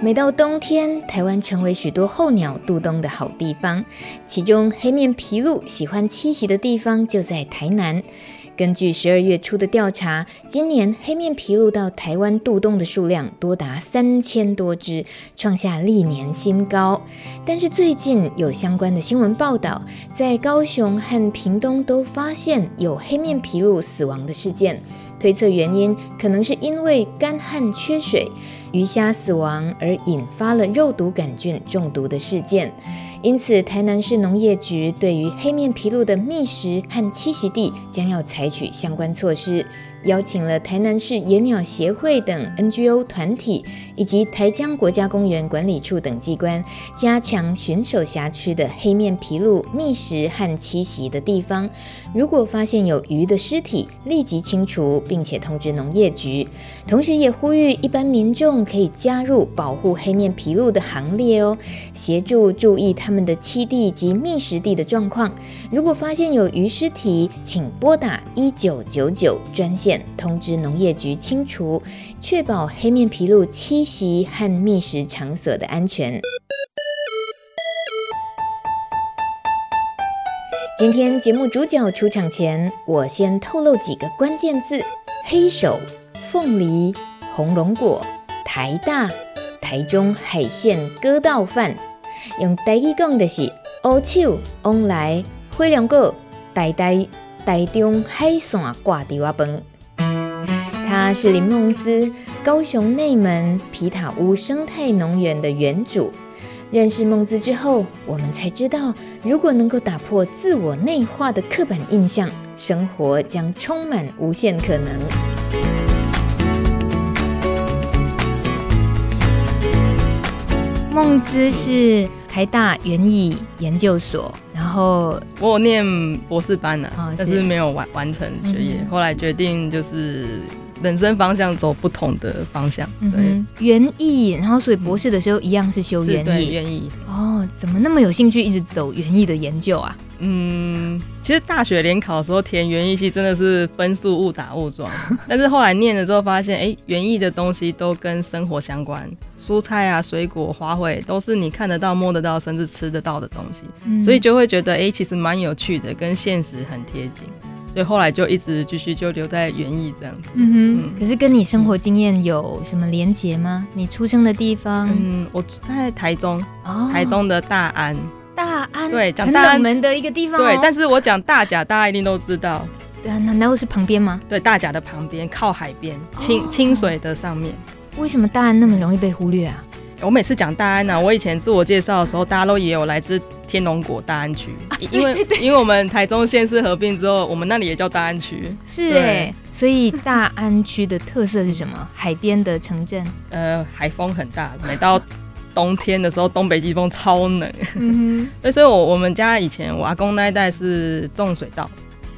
每到冬天，台湾成为许多候鸟度冬的好地方。其中，黑面琵鹭喜欢栖息的地方就在台南。根据十二月初的调查，今年黑面琵鹭到台湾度冬的数量多达三千多只，创下历年新高。但是最近有相关的新闻报道，在高雄和屏东都发现有黑面琵鹭死亡的事件，推测原因可能是因为干旱缺水。鱼虾死亡而引发了肉毒杆菌中毒的事件，因此台南市农业局对于黑面琵鹭的觅食和栖息地将要采取相关措施。邀请了台南市野鸟协会等 NGO 团体，以及台江国家公园管理处等机关，加强巡守辖区的黑面琵鹭觅食和栖息的地方。如果发现有鱼的尸体，立即清除，并且通知农业局。同时，也呼吁一般民众可以加入保护黑面琵鹭的行列哦，协助注意它他们的栖地及觅食地的状况。如果发现有鱼尸体，请拨打一九九九专线。通知农业局清除，确保黑面琵鹭栖息和觅食场所的安全。今天节目主角出场前，我先透露几个关键字：黑手、凤梨、红龙果、台大、台中海鲜割稻饭。用台语讲的是乌手、往来、火龙果、台台、台中海线挂稻仔饭。他是林梦姿，高雄内门皮塔屋生态农园的园主。认识梦姿之后，我们才知道，如果能够打破自我内化的刻板印象，生活将充满无限可能。梦姿是台大园艺研究所，然后我有念博士班呢、啊，哦、但是没有完完成学业，嗯、后来决定就是。人生方向走不同的方向，对，园艺，然后所以博士的时候一样是修园艺，园艺哦，怎么那么有兴趣一直走园艺的研究啊？嗯，其实大学联考的时候填园艺系真的是分数误打误撞，但是后来念了之后发现，哎、欸，园艺的东西都跟生活相关，蔬菜啊、水果、花卉都是你看得到、摸得到，甚至吃得到的东西，嗯、所以就会觉得，哎、欸，其实蛮有趣的，跟现实很贴近。所以后来就一直继续就留在园艺这样子。嗯哼。嗯，可是跟你生活经验有什么连结吗？你出生的地方？嗯，我在台中，哦、台中的大安。大安。对，讲大安。门的一个地方、哦。对，但是我讲大甲，大家一定都知道。对啊，难道是旁边吗？对，大甲的旁边，靠海边，清、哦、清水的上面。为什么大安那么容易被忽略啊？我每次讲大安呢、啊，我以前自我介绍的时候，大家都也有来自天龙国大安区，啊、因为因为我们台中县市合并之后，我们那里也叫大安区。是哎、欸，所以大安区的特色是什么？海边的城镇。呃，海风很大，每到冬天的时候，东北季风超冷。嗯哼。所以，我我们家以前我阿公那一代是种水稻，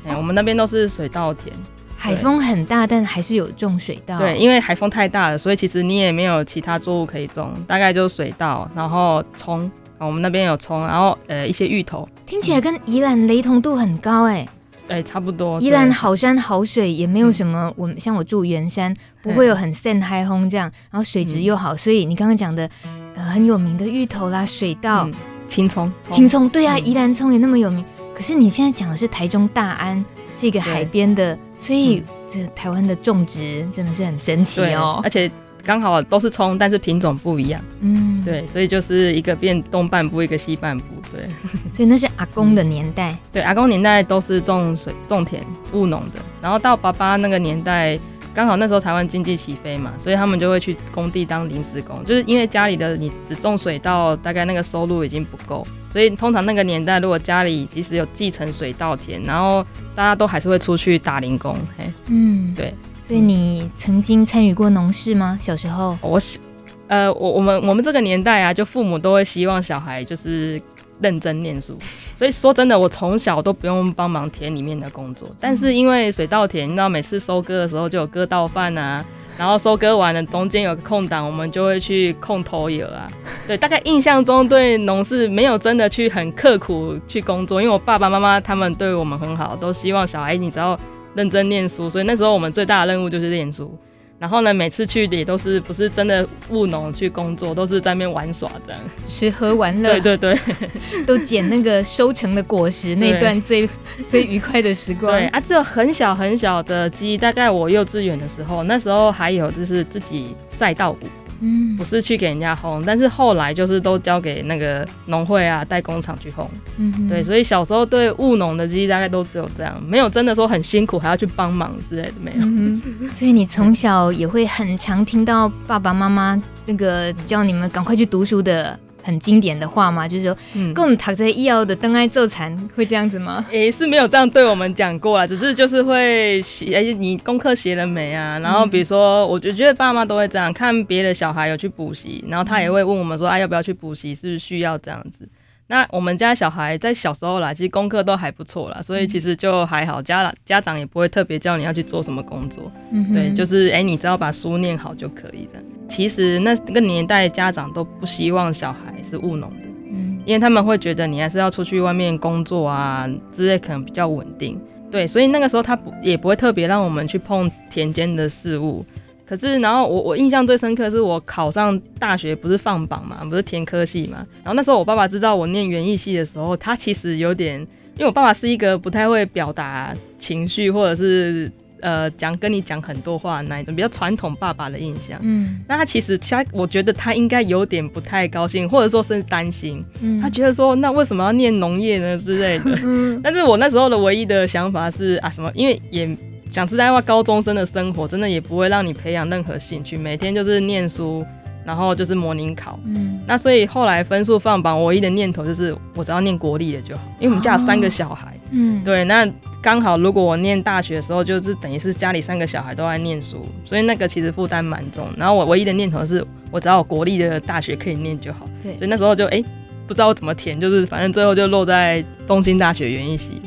哎、哦欸，我们那边都是水稻田。海风很大，但还是有种水稻。对，因为海风太大了，所以其实你也没有其他作物可以种，大概就是水稻，然后葱。我们那边有葱，然后呃一些芋头。听起来跟宜兰雷同度很高哎。对，差不多。宜兰好山好水，也没有什么。我们像我住圆山，不会有很晒海风这样，然后水质又好，所以你刚刚讲的呃很有名的芋头啦、水稻、青葱、青葱，对啊，宜兰葱也那么有名。可是你现在讲的是台中大安是一个海边的。所以这台湾的种植真的是很神奇哦，而且刚好都是葱，但是品种不一样。嗯，对，所以就是一个变东半部，一个西半部。对，所以那是阿公的年代。对，阿公年代都是种水、种田、务农的。然后到爸爸那个年代，刚好那时候台湾经济起飞嘛，所以他们就会去工地当临时工，就是因为家里的你只种水稻，大概那个收入已经不够。所以通常那个年代，如果家里即使有继承水稻田，然后大家都还是会出去打零工。嘿，嗯，对。所以你曾经参与过农事吗？小时候？我是，呃，我我们我们这个年代啊，就父母都会希望小孩就是认真念书。所以说真的，我从小都不用帮忙田里面的工作，但是因为水稻田，你知道每次收割的时候就有割稻饭啊，然后收割完了中间有个空档，我们就会去控土油啊。对，大概印象中对农事没有真的去很刻苦去工作，因为我爸爸妈妈他们对我们很好，都希望小孩你只要认真念书，所以那时候我们最大的任务就是念书。然后呢，每次去的也都是不是真的务农去工作，都是在那边玩耍这样，吃喝玩乐。对对对，都捡那个收成的果实，那段最最愉快的时光。对啊，只有很小很小的记忆，大概我幼稚园的时候，那时候还有就是自己赛稻谷。嗯，不是去给人家烘，但是后来就是都交给那个农会啊，代工厂去烘。嗯，对，所以小时候对务农的记忆大概都只有这样，没有真的说很辛苦还要去帮忙之类的，没有。嗯，所以你从小也会很常听到爸爸妈妈那个叫你们赶快去读书的。很经典的话嘛，就是说，嗯，跟我们躺在医药的灯爱奏残，会这样子吗？诶、欸，是没有这样对我们讲过啊，只是就是会写，哎、欸，你功课写了没啊？然后比如说，我就觉得爸妈都会这样，看别的小孩有去补习，然后他也会问我们说，啊，要不要去补习？是不是需要这样子？那我们家小孩在小时候啦，其实功课都还不错啦，所以其实就还好，家家长也不会特别叫你要去做什么工作，嗯，对，就是哎、欸，你只要把书念好就可以的。其实那那个年代家长都不希望小孩是务农的，嗯，因为他们会觉得你还是要出去外面工作啊之类，可能比较稳定，对，所以那个时候他不也不会特别让我们去碰田间的事物。可是，然后我我印象最深刻的是我考上大学不是放榜嘛，不是填科系嘛。然后那时候我爸爸知道我念园艺系的时候，他其实有点，因为我爸爸是一个不太会表达情绪，或者是呃讲跟你讲很多话那一种比较传统爸爸的印象。嗯，那他其实他我觉得他应该有点不太高兴，或者说是担心。嗯，他觉得说那为什么要念农业呢之类的。嗯，但是我那时候的唯一的想法是啊什么，因为也。讲实在话，高中生的生活真的也不会让你培养任何兴趣，每天就是念书，然后就是模拟考。嗯，那所以后来分数放榜，唯一的念头就是我只要念国立的就好，因为我们家有三个小孩。嗯，对，那刚好如果我念大学的时候，就是等于是家里三个小孩都在念书，所以那个其实负担蛮重。然后我唯一的念头是我只要有国立的大学可以念就好。对，所以那时候就哎、欸，不知道怎么填，就是反正最后就落在东兴大学园艺系。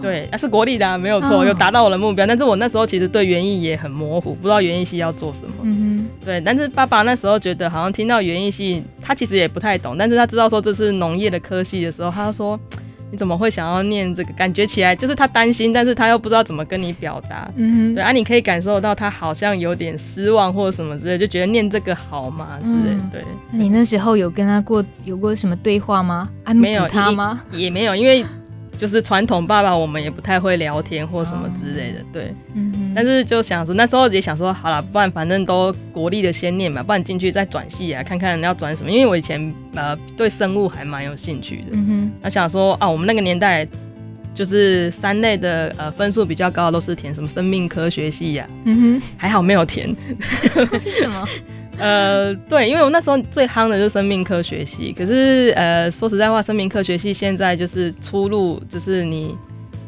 对，那、啊、是国立的、啊，没有错，有达到我的目标。但是我那时候其实对园艺也很模糊，不知道园艺系要做什么。嗯哼，对。但是爸爸那时候觉得好像听到园艺系，他其实也不太懂，但是他知道说这是农业的科系的时候，他说你怎么会想要念这个？感觉起来就是他担心，但是他又不知道怎么跟你表达。嗯，对啊，你可以感受到他好像有点失望或者什么之类，就觉得念这个好吗？之类。嗯、对。那你那时候有跟他过有过什么对话吗？安抚他吗？也没有，因为。就是传统爸爸，我们也不太会聊天或什么之类的，对。嗯。但是就想说，那时候也想说，好了，不然反正都国立的先念嘛，不然进去再转系啊，看看要转什么。因为我以前呃对生物还蛮有兴趣的。嗯哼。那想说啊，我们那个年代就是三类的呃分数比较高的都是填什么生命科学系呀、啊。嗯哼。还好没有填。为什么？呃，对，因为我那时候最夯的就是生命科学系，可是呃，说实在话，生命科学系现在就是出路，就是你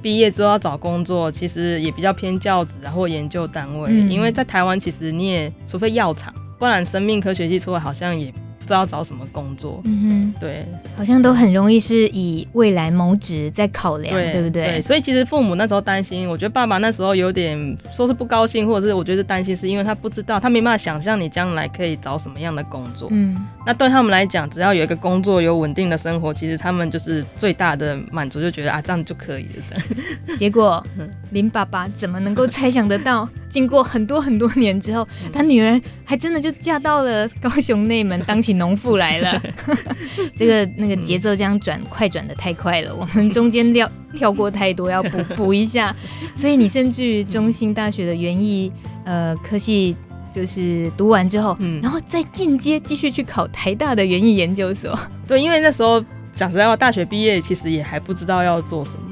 毕业之后要找工作，其实也比较偏教职啊或研究单位，嗯、因为在台湾其实你也除非药厂，不然生命科学系出来好像也。知道找什么工作，嗯哼，对，好像都很容易是以未来谋职在考量，对，对不对？对，所以其实父母那时候担心，我觉得爸爸那时候有点说是不高兴，或者是我觉得担心，是因为他不知道，他没办法想象你将来可以找什么样的工作。嗯，那对他们来讲，只要有一个工作，有稳定的生活，其实他们就是最大的满足，就觉得啊，这样就可以了。这样。结果林爸爸怎么能够猜想得到，经过很多很多年之后，他女儿还真的就嫁到了高雄内门，当起。农妇来了，这个那个节奏这样转，快转的太快了，我们中间跳跳过太多，要补补一下。所以你甚至于中兴大学的园艺呃科系，就是读完之后，嗯，然后再进阶继续去考台大的园艺研究所。对，因为那时候讲实在话，大学毕业其实也还不知道要做什么。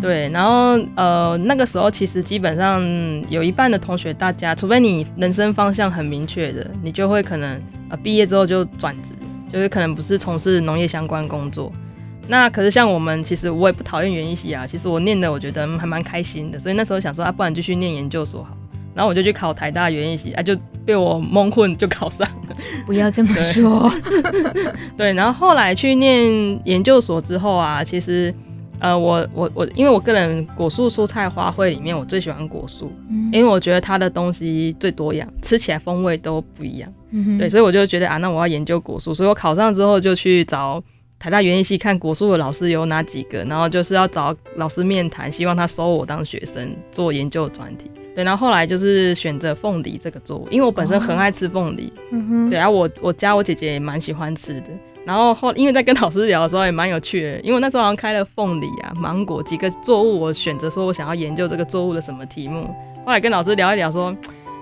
对，然后呃那个时候其实基本上有一半的同学，大家除非你人生方向很明确的，你就会可能呃毕业之后就转职，就是可能不是从事农业相关工作。那可是像我们，其实我也不讨厌园艺系啊，其实我念的我觉得还蛮开心的，所以那时候想说啊，不然继续念研究所好。然后我就去考台大园艺系，啊，就被我蒙混就考上了。不要这么说。对，对，然后后来去念研究所之后啊，其实。呃，我我我，因为我个人果树、蔬菜、花卉里面，我最喜欢果树，嗯、因为我觉得它的东西最多样，吃起来风味都不一样。嗯、哼对，所以我就觉得啊，那我要研究果树，所以我考上之后就去找台大园艺系看果树的老师有哪几个，然后就是要找老师面谈，希望他收我当学生做研究专题。对，然后后来就是选择凤梨这个作物，因为我本身很爱吃凤梨。哦、嗯哼，对啊，我我家我姐姐也蛮喜欢吃的。然后后，因为在跟老师聊的时候也蛮有趣的，因为那时候好像开了凤梨啊、芒果几个作物，我选择说我想要研究这个作物的什么题目。后来跟老师聊一聊，说，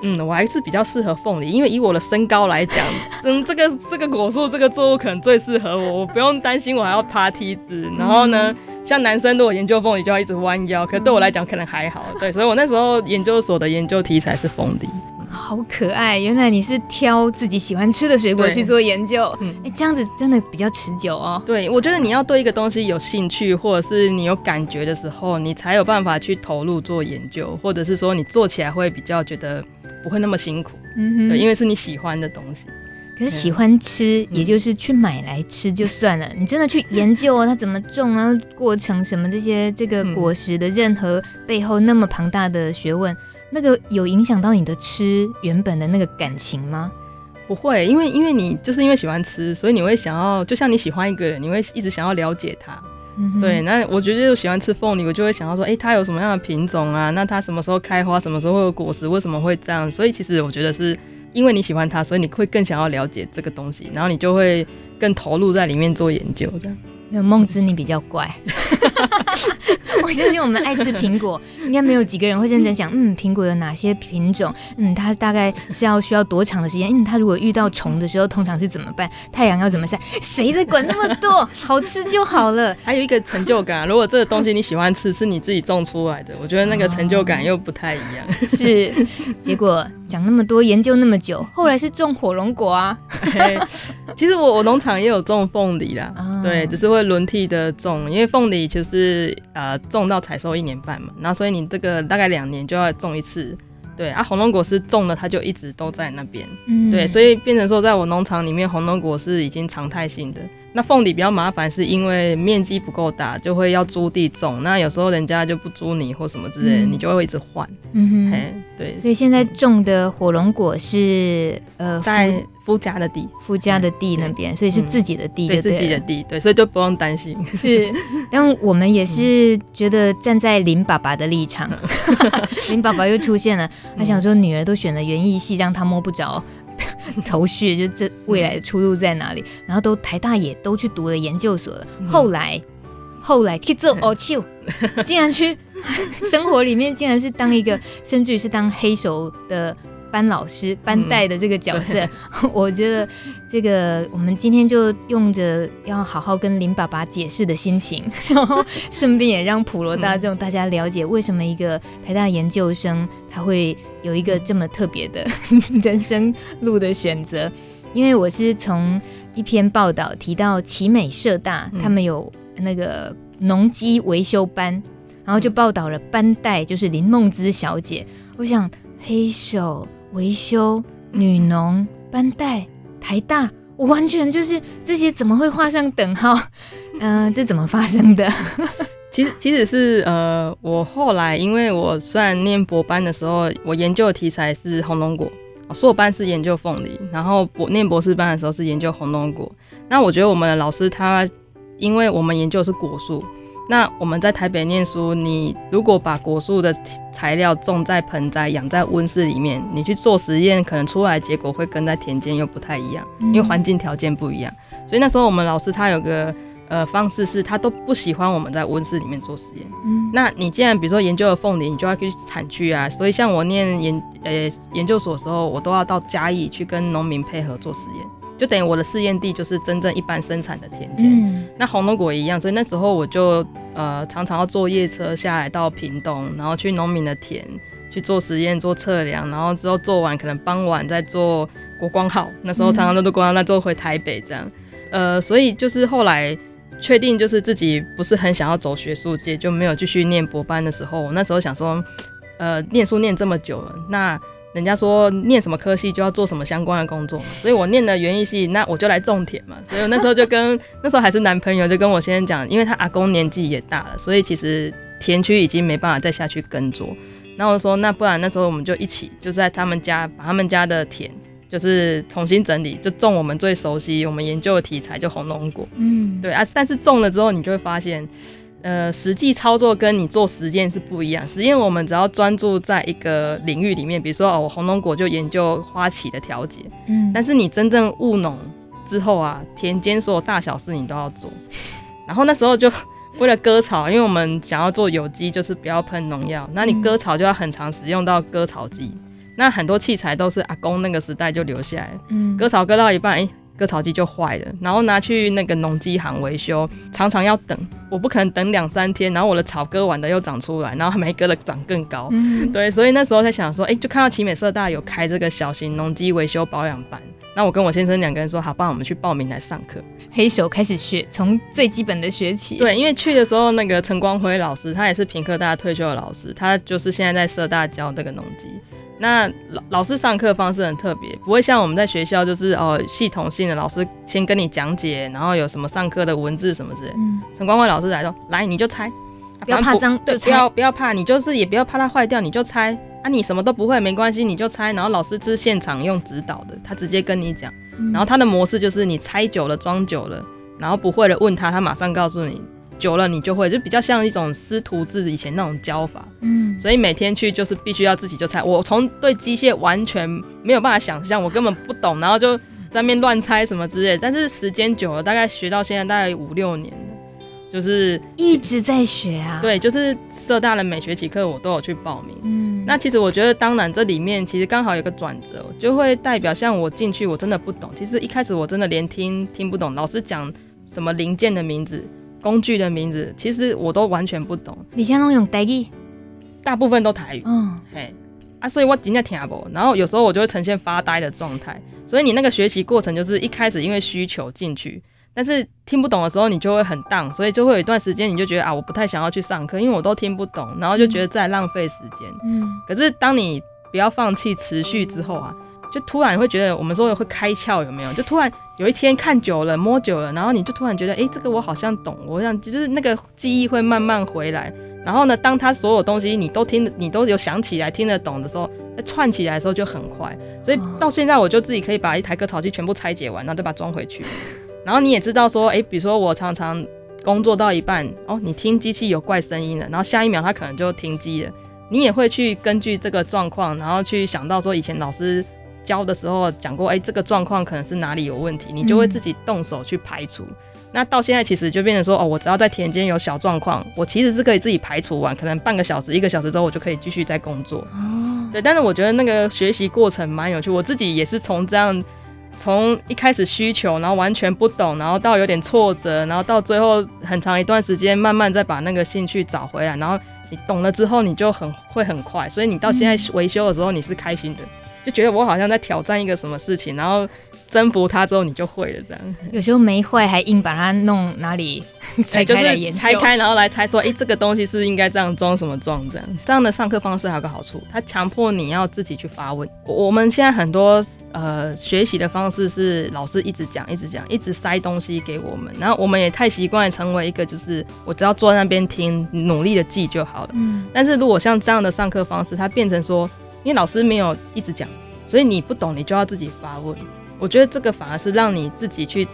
嗯，我还是比较适合凤梨，因为以我的身高来讲，嗯，这个 这个果树这个作物可能最适合我，我不用担心我还要爬梯子。然后呢，像男生如果研究凤梨就要一直弯腰，可对我来讲可能还好。对，所以我那时候研究所的研究题材是凤梨。好可爱！原来你是挑自己喜欢吃的水果去做研究，哎、嗯欸，这样子真的比较持久哦。对，我觉得你要对一个东西有兴趣，或者是你有感觉的时候，你才有办法去投入做研究，或者是说你做起来会比较觉得不会那么辛苦。嗯哼，对，因为是你喜欢的东西。可是喜欢吃，也就是去买来吃就算了，嗯、你真的去研究哦，它怎么种啊，过程什么这些，这个果实的任何背后那么庞大的学问。那个有影响到你的吃原本的那个感情吗？不会，因为因为你就是因为喜欢吃，所以你会想要，就像你喜欢一个人，你会一直想要了解他。嗯、对，那我觉得就喜欢吃凤梨，我就会想要说，哎、欸，它有什么样的品种啊？那它什么时候开花？什么时候会有果实？为什么会这样？所以其实我觉得是因为你喜欢它，所以你会更想要了解这个东西，然后你就会更投入在里面做研究，这样。没有孟子，你比较怪。我相信我们爱吃苹果，应该没有几个人会认真讲，嗯，苹果有哪些品种？嗯，它大概是要需要多长的时间？嗯，它如果遇到虫的时候，通常是怎么办？太阳要怎么晒？谁在管那么多？好吃就好了。还有一个成就感，如果这个东西你喜欢吃，是你自己种出来的，我觉得那个成就感又不太一样。哦、是，结果讲那么多，研究那么久，后来是种火龙果啊。其实我我农场也有种凤梨啦，哦、对，只是会轮替的种，因为凤梨就是呃种到采收一年半嘛，然后所以你这个大概两年就要种一次，对啊，红龙果是种了它就一直都在那边，嗯、对，所以变成说在我农场里面红龙果是已经常态性的。那凤梨比较麻烦，是因为面积不够大，就会要租地种。那有时候人家就不租你或什么之类，嗯、你就会一直换。嗯哼，对。所以现在种的火龙果是呃在夫家的地，夫家的地那边，所以是自己的地对，对自己的地，对，所以就不用担心。是，但我们也是觉得站在林爸爸的立场，林爸爸又出现了，他想说女儿都选了园艺系，让他摸不着。头绪就这未来的出路在哪里？然后都台大也都去读了研究所了。后来，后来去做哦，去 竟然去 生活里面，竟然是当一个，甚至于是当黑手的。班老师、班带的这个角色，嗯、我觉得这个我们今天就用着要好好跟林爸爸解释的心情，然后顺便也让普罗大众大家了解为什么一个台大研究生他会有一个这么特别的 人生路的选择。因为我是从一篇报道提到奇美社大他们有那个农机维修班，然后就报道了班带就是林梦姿小姐。我想黑手。维修女农班带台大，我完全就是这些怎么会画上等号？嗯、呃，这怎么发生的？其实其实是呃，我后来因为我虽然念博班的时候，我研究的题材是红龙果，硕班是研究凤梨，然后博念博士班的时候是研究红龙果。那我觉得我们的老师他，因为我们研究的是果树。那我们在台北念书，你如果把果树的材料种在盆栽、养在温室里面，你去做实验，可能出来的结果会跟在田间又不太一样，因为环境条件不一样。所以那时候我们老师他有个呃方式是，他都不喜欢我们在温室里面做实验。嗯，那你既然比如说研究了凤梨，你就要去产区啊。所以像我念研呃研究所的时候，我都要到嘉义去跟农民配合做实验。就等于我的试验地就是真正一般生产的田间，嗯、那红龙果也一样，所以那时候我就呃常常要坐夜车下来到屏东，然后去农民的田去做实验、做测量，然后之后做完可能傍晚再做国光号，那时候常常都都国光再坐回台北这样，呃，所以就是后来确定就是自己不是很想要走学术界，就没有继续念博班的时候，我那时候想说。呃念书念这么久了，那人家说念什么科系就要做什么相关的工作嘛，所以我念了园艺系，那我就来种田嘛。所以我那时候就跟 那时候还是男朋友，就跟我先生讲，因为他阿公年纪也大了，所以其实田区已经没办法再下去耕作。然后我说，那不然那时候我们就一起，就在他们家把他们家的田就是重新整理，就种我们最熟悉、我们研究的题材，就红龙果。嗯，对啊。但是种了之后，你就会发现。呃，实际操作跟你做实验是不一样。实验我们只要专注在一个领域里面，比如说哦，我红龙果就研究花期的调节。嗯，但是你真正务农之后啊，田间所有大小事你都要做。然后那时候就为了割草，因为我们想要做有机，就是不要喷农药。那你割草就要很常使用到割草机。那很多器材都是阿公那个时代就留下来。嗯，割草割到一半，哎。割草机就坏了，然后拿去那个农机行维修，常常要等，我不可能等两三天，然后我的草割完的又长出来，然后还没割的长更高，嗯、对，所以那时候在想说，哎、欸，就看到奇美社大有开这个小型农机维修保养班，那我跟我先生两个人说，好，帮我们去报名来上课，黑手开始学，从最基本的学起，对，因为去的时候那个陈光辉老师，他也是屏科大退休的老师，他就是现在在社大教这个农机。那老老师上课方式很特别，不会像我们在学校就是哦系统性的老师先跟你讲解，然后有什么上课的文字什么之类。陈、嗯、光辉老师来说，来你就猜，不要怕脏，对，不要不要怕，你就是也不要怕它坏掉，你就猜啊，你什么都不会没关系，你就猜。然后老师是现场用指导的，他直接跟你讲，然后他的模式就是你猜久了装久了，然后不会了问他，他马上告诉你。久了你就会，就比较像一种师徒制以前那种教法，嗯，所以每天去就是必须要自己就猜。我从对机械完全没有办法想象，我根本不懂，然后就在那边乱猜什么之类。但是时间久了，大概学到现在大概五六年了，就是一直在学啊。对，就是社大的每学期课我都有去报名。嗯，那其实我觉得，当然这里面其实刚好有个转折，就会代表像我进去我真的不懂。其实一开始我真的连听听不懂，老师讲什么零件的名字。工具的名字其实我都完全不懂。你现在都用台语，大部分都台语。嗯，嘿啊，所以我真的听不懂。然后有时候我就会呈现发呆的状态。所以你那个学习过程就是一开始因为需求进去，但是听不懂的时候你就会很荡，所以就会有一段时间你就觉得啊，我不太想要去上课，因为我都听不懂，然后就觉得在浪费时间。嗯，可是当你不要放弃持续之后啊。就突然会觉得，我们说会开窍，有没有？就突然有一天看久了，摸久了，然后你就突然觉得，哎、欸，这个我好像懂，我想就是那个记忆会慢慢回来。然后呢，当他所有东西你都听，你都有想起来听得懂的时候，在串起来的时候就很快。所以到现在，我就自己可以把一台割草机全部拆解完，然后再把它装回去。然后你也知道说，哎、欸，比如说我常常工作到一半，哦，你听机器有怪声音了，然后下一秒它可能就停机了，你也会去根据这个状况，然后去想到说以前老师。教的时候讲过，哎、欸，这个状况可能是哪里有问题，你就会自己动手去排除。嗯、那到现在其实就变成说，哦，我只要在田间有小状况，我其实是可以自己排除完，可能半个小时、一个小时之后，我就可以继续在工作。哦，对。但是我觉得那个学习过程蛮有趣，我自己也是从这样，从一开始需求，然后完全不懂，然后到有点挫折，然后到最后很长一段时间，慢慢再把那个兴趣找回来，然后你懂了之后，你就很会很快，所以你到现在维修的时候，你是开心的。就觉得我好像在挑战一个什么事情，然后征服它之后，你就会了。这样 有时候没会，还硬把它弄哪里 拆开拆开然后来猜说，哎，欸，这个东西是应该这样装什么装这样。这样的上课方式还有个好处，它强迫你要自己去发问。我们现在很多呃学习的方式是老师一直讲，一直讲，一直塞东西给我们，然后我们也太习惯成为一个就是我只要坐在那边听，努力的记就好了。嗯。但是如果像这样的上课方式，它变成说。因为老师没有一直讲，所以你不懂，你就要自己发问。我觉得这个反而是让你自己去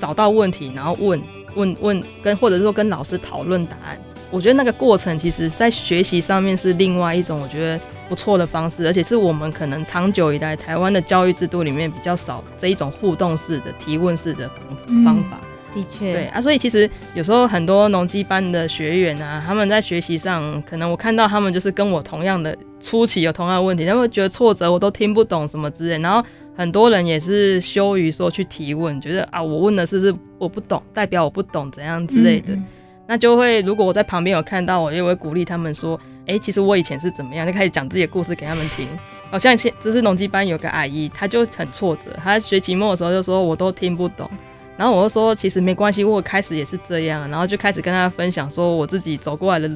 找到问题，然后问问问，跟或者说跟老师讨论答案。我觉得那个过程其实在学习上面是另外一种我觉得不错的方式，而且是我们可能长久以来台湾的教育制度里面比较少这一种互动式的提问式的方方法。嗯的确，对啊，所以其实有时候很多农机班的学员啊，他们在学习上，可能我看到他们就是跟我同样的初期有同样的问题，他们觉得挫折，我都听不懂什么之类。然后很多人也是羞于说去提问，觉得啊，我问的是不是我不懂，代表我不懂怎样之类的。嗯嗯，那就会如果我在旁边有看到，我也会鼓励他们说，哎、欸，其实我以前是怎么样，就开始讲自己的故事给他们听。好像现这是农机班有个阿姨，她就很挫折，她学期末的时候就说，我都听不懂。然后我就说，其实没关系，我开始也是这样，然后就开始跟他分享说我自己走过来的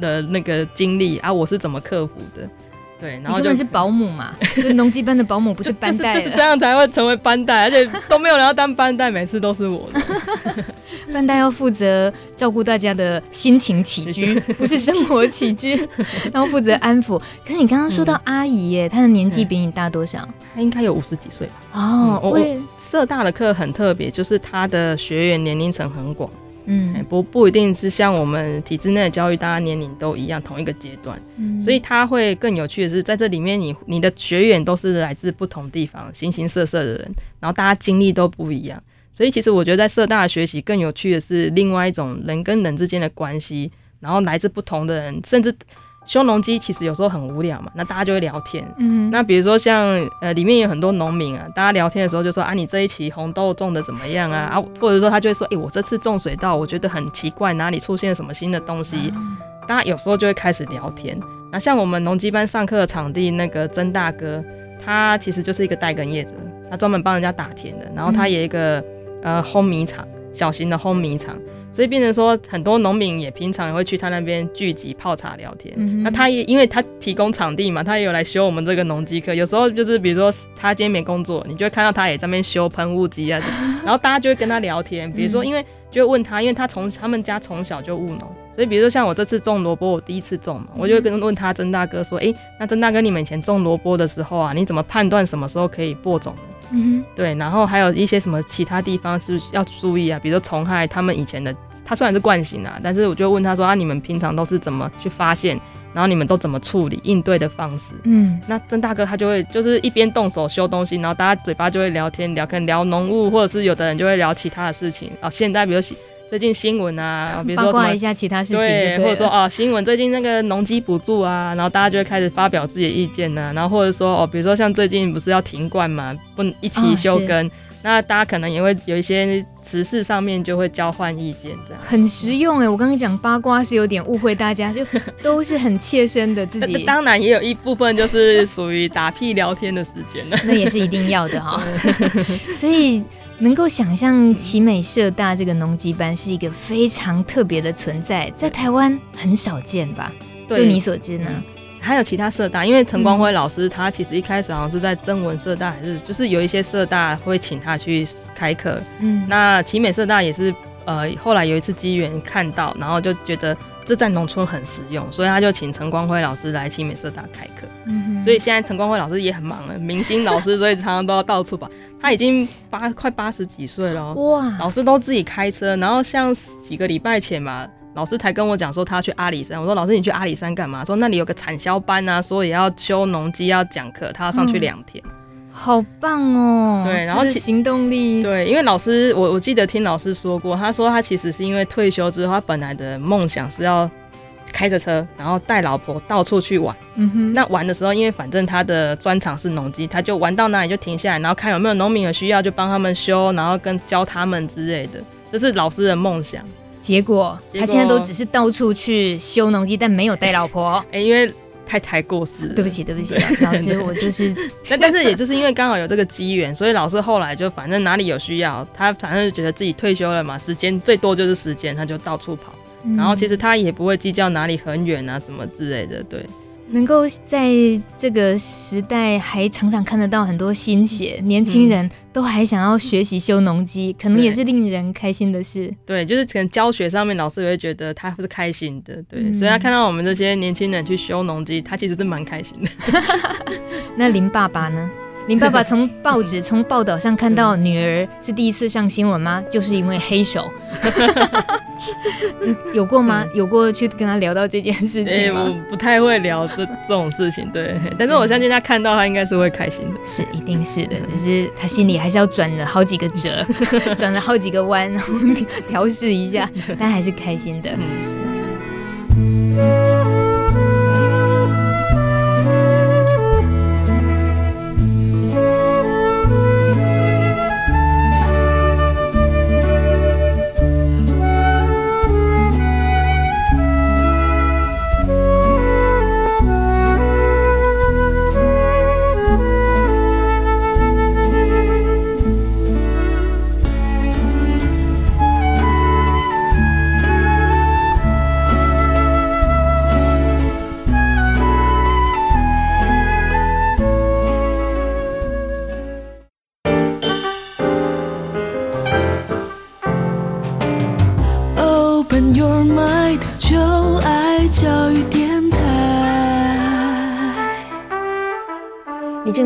的那个经历啊，我是怎么克服的。对，然后就你根本是保姆嘛，就农技班的保姆不是班带、就是，就是这样才会成为班带，而且都没有人要当班带，每次都是我的。班带要负责照顾大家的心情起居，不是生活起居，然后负责安抚。可是你刚刚说到阿姨耶，她的年纪比你大多少？她应该有五十几岁吧？哦，我社大的课很特别，就是她的学员年龄层很广。嗯，不不一定是像我们体制内的教育，大家年龄都一样，同一个阶段。嗯，所以他会更有趣的是，在这里面你，你你的学员都是来自不同地方，形形色色的人，然后大家经历都不一样。所以其实我觉得在社大学习更有趣的是另外一种人跟人之间的关系，然后来自不同的人，甚至。修农机其实有时候很无聊嘛，那大家就会聊天。嗯，那比如说像呃，里面有很多农民啊，大家聊天的时候就说啊，你这一期红豆种的怎么样啊？啊，或者说他就会说，哎、欸，我这次种水稻，我觉得很奇怪，哪里出现了什么新的东西？嗯、大家有时候就会开始聊天。那像我们农机班上课的场地，那个曾大哥，他其实就是一个带耕业者，他专门帮人家打田的，然后他有一个、嗯、呃烘米厂，小型的烘米厂。所以变成说，很多农民也平常也会去他那边聚集泡茶聊天。嗯、那他也因为他提供场地嘛，他也有来修我们这个农机课。有时候就是比如说他今天没工作，你就会看到他也在那边修喷雾机啊。然后大家就会跟他聊天，比如说因为就会问他，因为他从他们家从小就务农，所以比如说像我这次种萝卜，我第一次种嘛，我就会跟问他曾大哥说，哎、欸，那曾大哥你们以前种萝卜的时候啊，你怎么判断什么时候可以播种？嗯，对，然后还有一些什么其他地方是要注意啊，比如说虫害，他们以前的他虽然是惯性啊，但是我就问他说啊，你们平常都是怎么去发现，然后你们都怎么处理应对的方式？嗯，那曾大哥他就会就是一边动手修东西，然后大家嘴巴就会聊天聊，可能聊农务，或者是有的人就会聊其他的事情啊。现在比如最近新闻啊，比如说八卦一下其他事情对，对，或者说哦新闻最近那个农机补助啊，然后大家就会开始发表自己的意见呢、啊，然后或者说哦，比如说像最近不是要停灌嘛，不一起休耕，哦、那大家可能也会有一些时事上面就会交换意见，这样很实用哎。我刚刚讲八卦是有点误会大家，就 都是很切身的自己。当然也有一部分就是属于打屁聊天的时间了，那也是一定要的哈、哦。所以。能够想象奇美社大这个农机班是一个非常特别的存在，在台湾很少见吧？就你所知呢？还有其他社大，因为陈光辉老师他其实一开始好像是在征文社大，还是就是有一些社大会请他去开课。嗯，那奇美社大也是呃，后来有一次机缘看到，然后就觉得。这在农村很实用，所以他就请陈光辉老师来清美社大开课。嗯，所以现在陈光辉老师也很忙了，明星老师，所以常常都要到处跑。他已经八快八十几岁了，哇！老师都自己开车，然后像几个礼拜前嘛，老师才跟我讲说他要去阿里山。我说老师你去阿里山干嘛？说那里有个产销班啊，所以要修农机要讲课，他要上去两天。嗯好棒哦！对，然后行动力对，因为老师，我我记得听老师说过，他说他其实是因为退休之后，他本来的梦想是要开着车，然后带老婆到处去玩。嗯哼，那玩的时候，因为反正他的专长是农机，他就玩到哪里就停下来，然后看有没有农民有需要就帮他们修，然后跟教他们之类的，这是老师的梦想。结果，他现在都只是到处去修农机，但没有带老婆。哎、欸，因为。太太过世了，对不起，对不起，老师，我就是。但但是也就是因为刚好有这个机缘，所以老师后来就反正哪里有需要，他反正就觉得自己退休了嘛，时间最多就是时间，他就到处跑。嗯、然后其实他也不会计较哪里很远啊什么之类的，对。能够在这个时代还常常看得到很多新血，年轻人都还想要学习修农机，可能也是令人开心的事。对，就是可能教学上面老师也会觉得他是开心的，对，嗯、所以他看到我们这些年轻人去修农机，他其实是蛮开心的。那林爸爸呢？林爸爸从报纸、从报道上看到女儿是第一次上新闻吗？就是因为黑手，有过吗？有过去跟他聊到这件事情吗？欸、我不太会聊这这种事情，对。但是我相信他看到他应该是会开心的，是一定是的，只是他心里还是要转了好几个折，转了好几个弯，然后调试一下，但还是开心的。嗯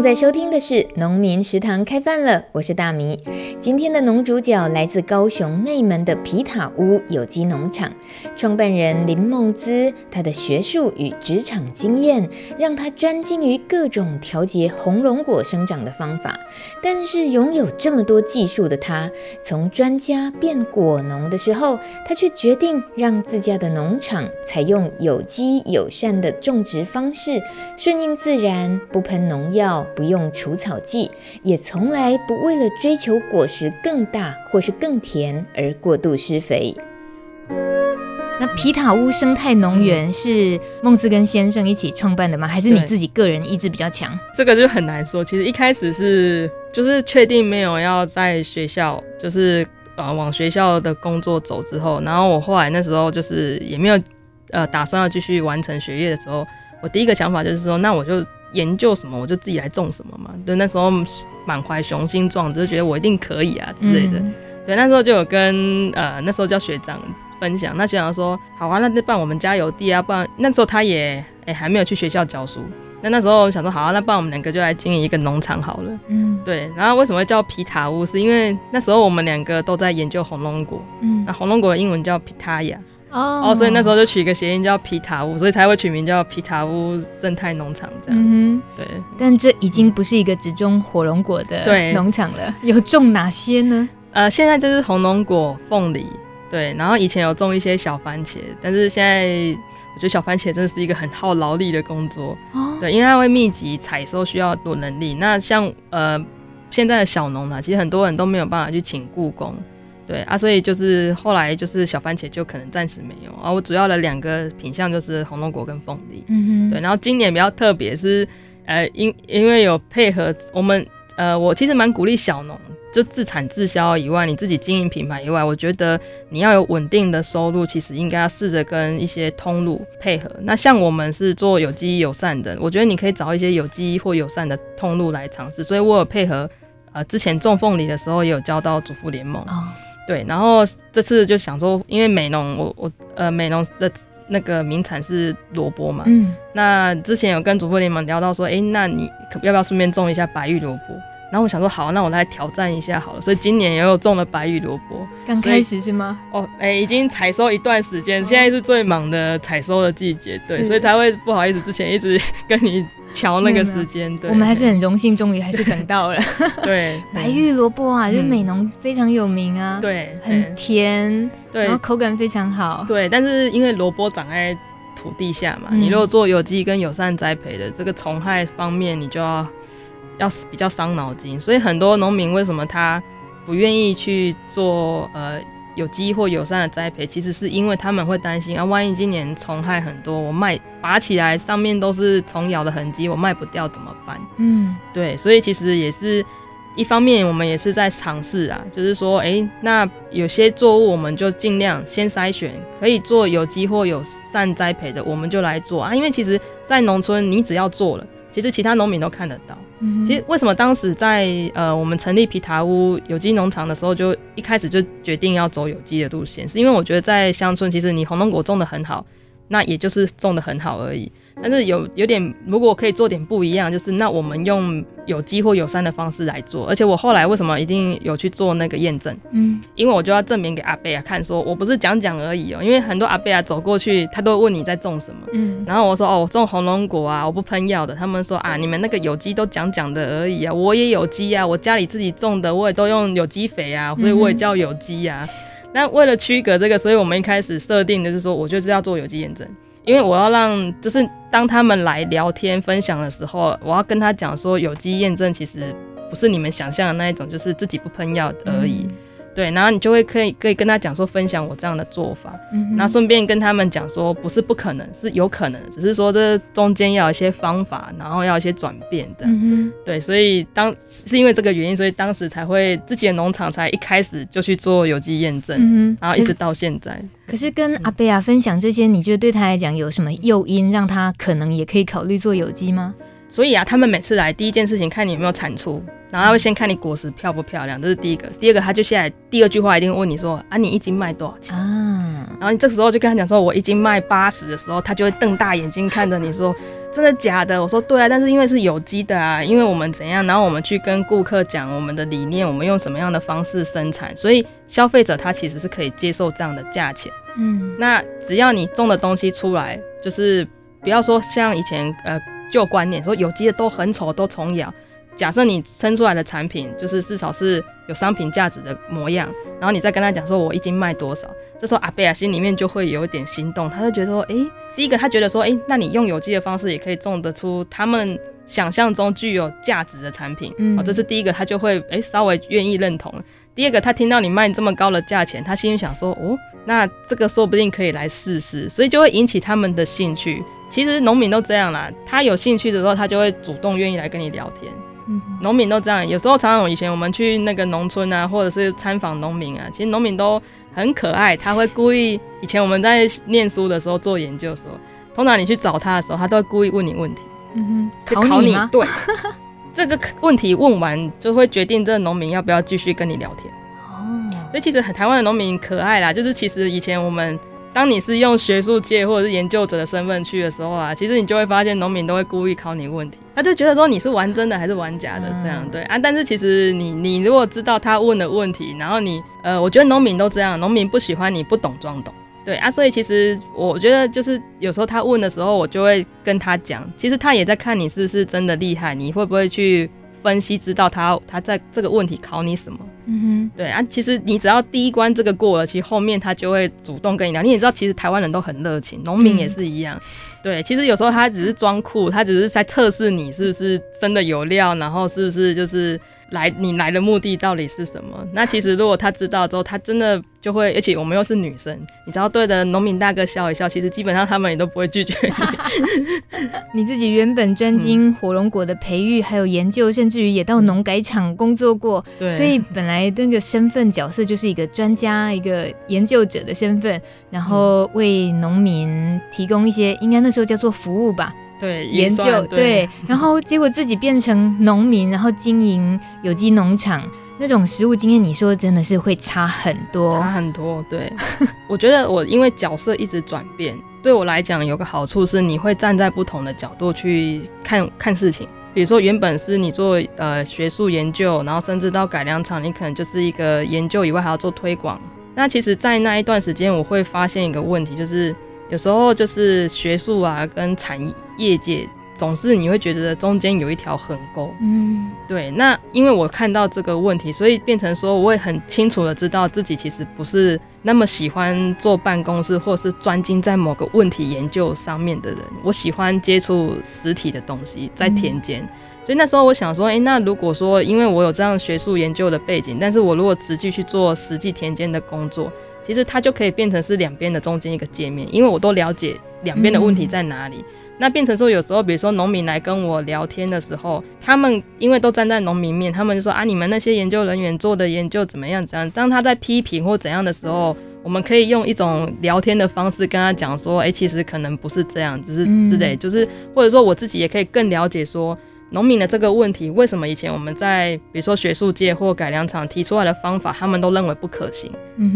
在收听的是《农民食堂》开饭了，我是大米。今天的农主角来自高雄内门的皮塔屋有机农场，创办人林梦姿，他的学术与职场经验让他专精于各种调节红龙果生长的方法。但是拥有这么多技术的他，从专家变果农的时候，他却决定让自家的农场采用有机友善的种植方式，顺应自然，不喷农药。不用除草剂，也从来不为了追求果实更大或是更甜而过度施肥。那皮塔屋生态农园是孟姿跟先生一起创办的吗？还是你自己个人意志比较强？这个就很难说。其实一开始是就是确定没有要在学校，就是呃往学校的工作走之后，然后我后来那时候就是也没有呃打算要继续完成学业的时候，我第一个想法就是说，那我就。研究什么我就自己来种什么嘛，对，那时候满怀雄心壮志，就觉得我一定可以啊之类的。嗯、对，那时候就有跟呃那时候叫学长分享，那学长说好啊，那那办我们家有地啊，不然那时候他也哎、欸、还没有去学校教书，那那时候想说好啊，那不然我们两个就来经营一个农场好了。嗯，对。然后为什么会叫皮塔屋？是因为那时候我们两个都在研究红龙果，嗯，那红龙果的英文叫 Pitaya。哦，oh, 所以那时候就取一个谐音叫皮塔屋，所以才会取名叫皮塔屋生态农场这样。嗯，对。但这已经不是一个只种火龙果的农场了，有种哪些呢？呃，现在就是红龙果、凤梨，对。然后以前有种一些小番茄，但是现在我觉得小番茄真的是一个很耗劳力的工作。哦。对，因为它会密集采收，需要多能力。那像呃现在的小农呢，其实很多人都没有办法去请雇工。对啊，所以就是后来就是小番茄就可能暂时没有啊。我主要的两个品相就是红龙果跟凤梨。嗯哼。对，然后今年比较特别是，呃，因因为有配合我们，呃，我其实蛮鼓励小农，就自产自销以外，你自己经营品牌以外，我觉得你要有稳定的收入，其实应该要试着跟一些通路配合。那像我们是做有机友善的，我觉得你可以找一些有机或友善的通路来尝试。所以我有配合，呃，之前种凤梨的时候也有交到主妇联盟。哦对，然后这次就想说，因为美农，我我呃美农的那个名产是萝卜嘛，嗯，那之前有跟主播联盟聊到说，哎，那你可要不要顺便种一下白玉萝卜？然后我想说，好，那我来挑战一下好了，所以今年也有种了白玉萝卜。刚开始是吗？哦，哎，已经采收一段时间，现在是最忙的采收的季节，对，所以才会不好意思，之前一直 跟你。乔那个时间，对，我们还是很荣幸，终于还是等到了。对，白玉萝卜啊，就是美浓非常有名啊，对，很甜，对，然后口感非常好。对，但是因为萝卜长在土地下嘛，你如果做有机跟友善栽培的，这个虫害方面你就要要比较伤脑筋，所以很多农民为什么他不愿意去做呃？有机或友善的栽培，其实是因为他们会担心啊，万一今年虫害很多，我卖拔起来上面都是虫咬的痕迹，我卖不掉怎么办？嗯，对，所以其实也是一方面，我们也是在尝试啊，就是说，哎、欸，那有些作物我们就尽量先筛选，可以做有机或友善栽培的，我们就来做啊，因为其实，在农村你只要做了，其实其他农民都看得到。其实为什么当时在呃我们成立皮塔屋有机农场的时候，就一开始就决定要走有机的路线，是因为我觉得在乡村，其实你红龙果种的很好，那也就是种得很好而已。但是有有点，如果可以做点不一样，就是那我们用有机或友善的方式来做。而且我后来为什么一定有去做那个验证？嗯，因为我就要证明给阿贝啊看，说我不是讲讲而已哦、喔。因为很多阿贝啊走过去，他都会问你在种什么。嗯，然后我说哦，我种红龙果啊，我不喷药的。他们说啊，你们那个有机都讲讲的而已啊，我也有机啊，我家里自己种的，我也都用有机肥啊，所以我也叫有机啊。那、为了区隔这个，所以我们一开始设定的就是说，我就是要做有机验证。因为我要让，就是当他们来聊天分享的时候，我要跟他讲说，有机验证其实不是你们想象的那一种，就是自己不喷药而已。对，然后你就会可以可以跟他讲说，分享我这样的做法，那顺、便跟他们讲说，不是不可能，是有可能，只是说这中间要有一些方法，然后要一些转变的。嗯、对，所以当是因为这个原因，所以当时才会自己的农场才一开始就去做有机验证，嗯、然后一直到现在。可是跟阿贝亚分享这些，你觉得对他来讲有什么诱因，让他可能也可以考虑做有机吗？所以啊，他们每次来第一件事情看你有没有产出。然后他会先看你果实漂不漂亮，这是第一个。第二个，他就下来第二句话一定会问你说：“啊，你一斤卖多少钱？”啊，然后你这个时候就跟他讲说：“我一斤卖八十的时候，他就会瞪大眼睛看着你说：‘真的假的？我说对啊，但是因为是有机的啊，因为我们怎样，然后我们去跟顾客讲我们的理念，我们用什么样的方式生产，所以消费者他其实是可以接受这样的价钱。嗯，那只要你种的东西出来，就是不要说像以前呃旧观念说有机的都很丑，都虫咬。假设你生出来的产品就是至少是有商品价值的模样，然后你再跟他讲说我一斤卖多少，这时候阿贝亚心里面就会有一点心动，他就觉得说，诶、欸，第一个他觉得说，诶、欸，那你用有机的方式也可以种得出他们想象中具有价值的产品，嗯，哦，这是第一个，他就会诶、欸、稍微愿意认同。第二个，他听到你卖这么高的价钱，他心里想说，哦，那这个说不定可以来试试，所以就会引起他们的兴趣。其实农民都这样啦，他有兴趣的时候，他就会主动愿意来跟你聊天。农民都这样，有时候常常以前我们去那个农村啊，或者是参访农民啊，其实农民都很可爱，他会故意。以前我们在念书的时候做研究的时候，通常你去找他的时候，他都会故意问你问题，嗯哼，考你吗？对，这个问题问完就会决定这个农民要不要继续跟你聊天。哦，所以其实台湾的农民可爱啦，就是其实以前我们。当你是用学术界或者是研究者的身份去的时候啊，其实你就会发现农民都会故意考你问题，他就觉得说你是玩真的还是玩假的这样，对啊。但是其实你你如果知道他问的问题，然后你呃，我觉得农民都这样，农民不喜欢你不懂装懂，对啊。所以其实我觉得就是有时候他问的时候，我就会跟他讲，其实他也在看你是不是真的厉害，你会不会去。分析知道他他在这个问题考你什么，嗯哼，对啊，其实你只要第一关这个过了，其实后面他就会主动跟你聊。你也知道，其实台湾人都很热情，农民也是一样。嗯、对，其实有时候他只是装酷，他只是在测试你是不是真的有料，然后是不是就是。来，你来的目的到底是什么？那其实如果他知道之后，他真的就会，而且我们又是女生，你只要对着农民大哥笑一笑，其实基本上他们也都不会拒绝你。你自己原本专精火龙果的培育，还有研究，甚至于也到农改场工作过，对，所以本来那个身份角色就是一个专家、一个研究者的身份，然后为农民提供一些，应该那时候叫做服务吧。对，研究对，对，然后结果自己变成农民，然后经营有机农场，那种食物经验，你说真的是会差很多，差很多。对，我觉得我因为角色一直转变，对我来讲有个好处是，你会站在不同的角度去看看事情。比如说，原本是你做呃学术研究，然后甚至到改良场，你可能就是一个研究以外还要做推广。那其实，在那一段时间，我会发现一个问题，就是。有时候就是学术啊，跟产业界总是你会觉得中间有一条横沟。嗯，对。那因为我看到这个问题，所以变成说，我也很清楚的知道自己其实不是那么喜欢坐办公室，或是专精在某个问题研究上面的人。我喜欢接触实体的东西，在田间。嗯。所以那时候我想说，诶，那如果说因为我有这样学术研究的背景，但是我如果实际去做实际田间的工作。其实它就可以变成是两边的中间一个界面，因为我都了解两边的问题在哪里。嗯、那变成说，有时候比如说农民来跟我聊天的时候，他们因为都站在农民面，他们就说啊，你们那些研究人员做的研究怎么样？怎样？当他在批评或怎样的时候，我们可以用一种聊天的方式跟他讲说，哎、欸，其实可能不是这样，就是之类，就是或者说我自己也可以更了解说。农民的这个问题，为什么以前我们在比如说学术界或改良场提出来的方法，他们都认为不可行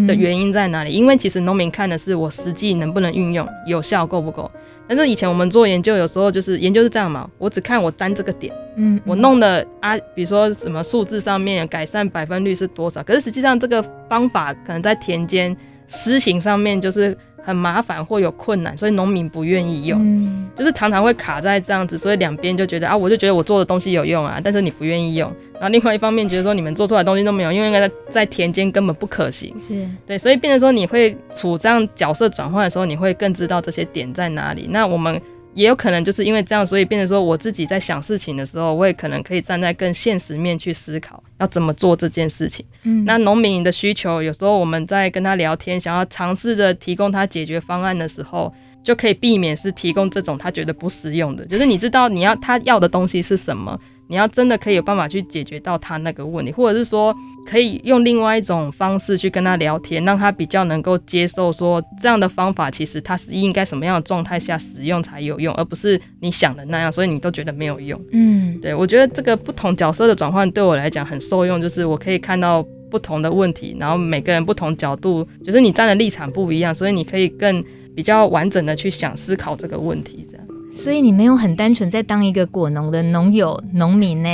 的原因在哪里？因为其实农民看的是我实际能不能运用，有效够不够。但是以前我们做研究，有时候就是研究是这样嘛，我只看我单这个点，嗯，我弄的啊，比如说什么数字上面改善百分率是多少，可是实际上这个方法可能在田间施行上面就是。很麻烦或有困难，所以农民不愿意用，嗯，就是常常会卡在这样子，所以两边就觉得啊，我就觉得我做的东西有用啊，但是你不愿意用，然后另外一方面觉得说你们做出来的东西都没有，因为在在田间根本不可行，是对，所以变成说你会处这样角色转换的时候，你会更知道这些点在哪里。那我们。也有可能就是因为这样，所以变成说我自己在想事情的时候，我也可能可以站在更现实面去思考要怎么做这件事情。嗯，那农民的需求，有时候我们在跟他聊天，想要尝试着提供他解决方案的时候，就可以避免是提供这种他觉得不实用的，就是你知道你要他要的东西是什么。你要真的可以有办法去解决到他那个问题，或者是说可以用另外一种方式去跟他聊天，让他比较能够接受说这样的方法其实他是应该什么样的状态下使用才有用，而不是你想的那样，所以你都觉得没有用。嗯，对，我觉得这个不同角色的转换对我来讲很受用，就是我可以看到不同的问题，然后每个人不同角度，就是你站的立场不一样，所以你可以更比较完整的去想思考这个问题，这样。所以你没有很单纯在当一个果农的农友农民呢？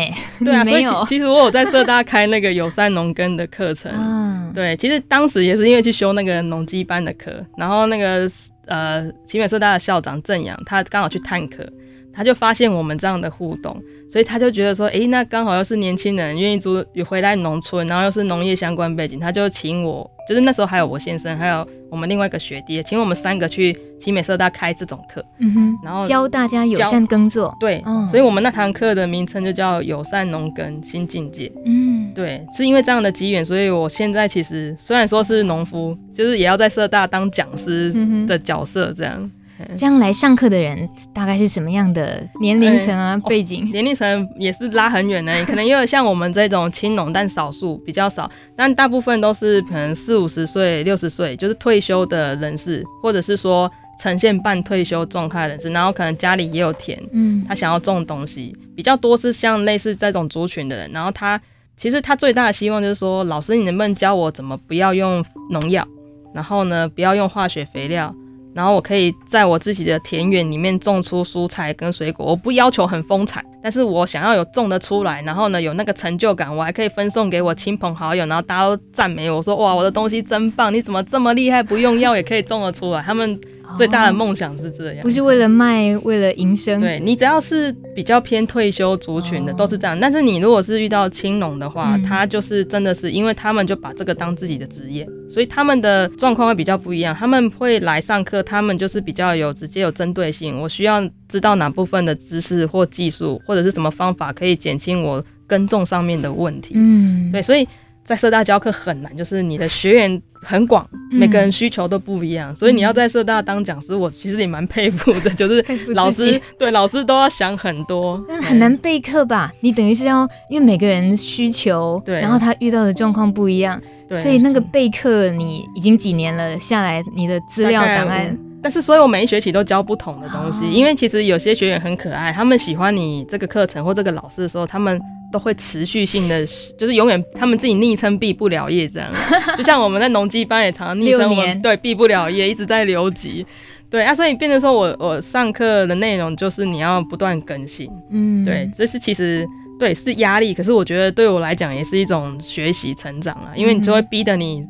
对啊，没有。所以其实我有在社大开那个友善农耕的课程。嗯，对，其实当时也是因为去修那个农机班的课，然后那个呃奇美社大的校长郑阳，他刚好去探课。他就发现我们这样的互动，所以他就觉得说，诶、欸，那刚好又是年轻人愿意租回来农村，然后又是农业相关背景，他就请我，就是那时候还有我先生，还有我们另外一个学弟，请我们三个去集美社大开这种课，嗯哼，然后教大家友善耕作，对，哦、所以我们那堂课的名称就叫友善农耕新境界，嗯，对，是因为这样的机缘，所以我现在其实虽然说是农夫，就是也要在社大当讲师的角色这样。这样来上课的人大概是什么样的年龄层啊？欸、背景、哦、年龄层也是拉很远的，可能也有像我们这种青农，但少数比较少，但大部分都是可能四五十岁、六十岁，就是退休的人士，或者是说呈现半退休状态的人士，然后可能家里也有田，嗯，他想要种东西，比较多是像类似这种族群的人，然后他其实他最大的希望就是说，老师你能不能教我怎么不要用农药，然后呢不要用化学肥料。然后我可以在我自己的田园里面种出蔬菜跟水果，我不要求很丰产，但是我想要有种的出来，然后呢有那个成就感，我还可以分送给我亲朋好友，然后大家都赞美我说，哇，我的东西真棒，你怎么这么厉害，不用药也可以种得出来，他们。最大的梦想是这样，不是为了卖，为了营生。对，你只要是比较偏退休族群的，都是这样。但是你如果是遇到青农的话，他就是真的是，因为他们就把这个当自己的职业，所以他们的状况会比较不一样。他们会来上课，他们就是比较有直接有针对性。我需要知道哪部分的知识或技术，或者是什么方法可以减轻我耕种上面的问题。嗯，对，所以。在社大教课很难，就是你的学员很广，嗯、每个人需求都不一样，所以你要在社大当讲师，我其实也蛮佩服的，就是老师对老师都要想很多，但很难备课吧？你等于是要因为每个人需求，对，然后他遇到的状况不一样，对，所以那个备课你已经几年了下来，你的资料档案，但是所以我每一学期都教不同的东西，哦、因为其实有些学员很可爱，他们喜欢你这个课程或这个老师的时候，他们。都会持续性的，就是永远他们自己昵称毕不了业这样，就像我们在农机班也常常昵称我们对毕不了业，一直在留级，对啊，所以变成说我我上课的内容就是你要不断更新，嗯，对，这是其实对是压力，可是我觉得对我来讲也是一种学习成长啊，因为你就会逼得你。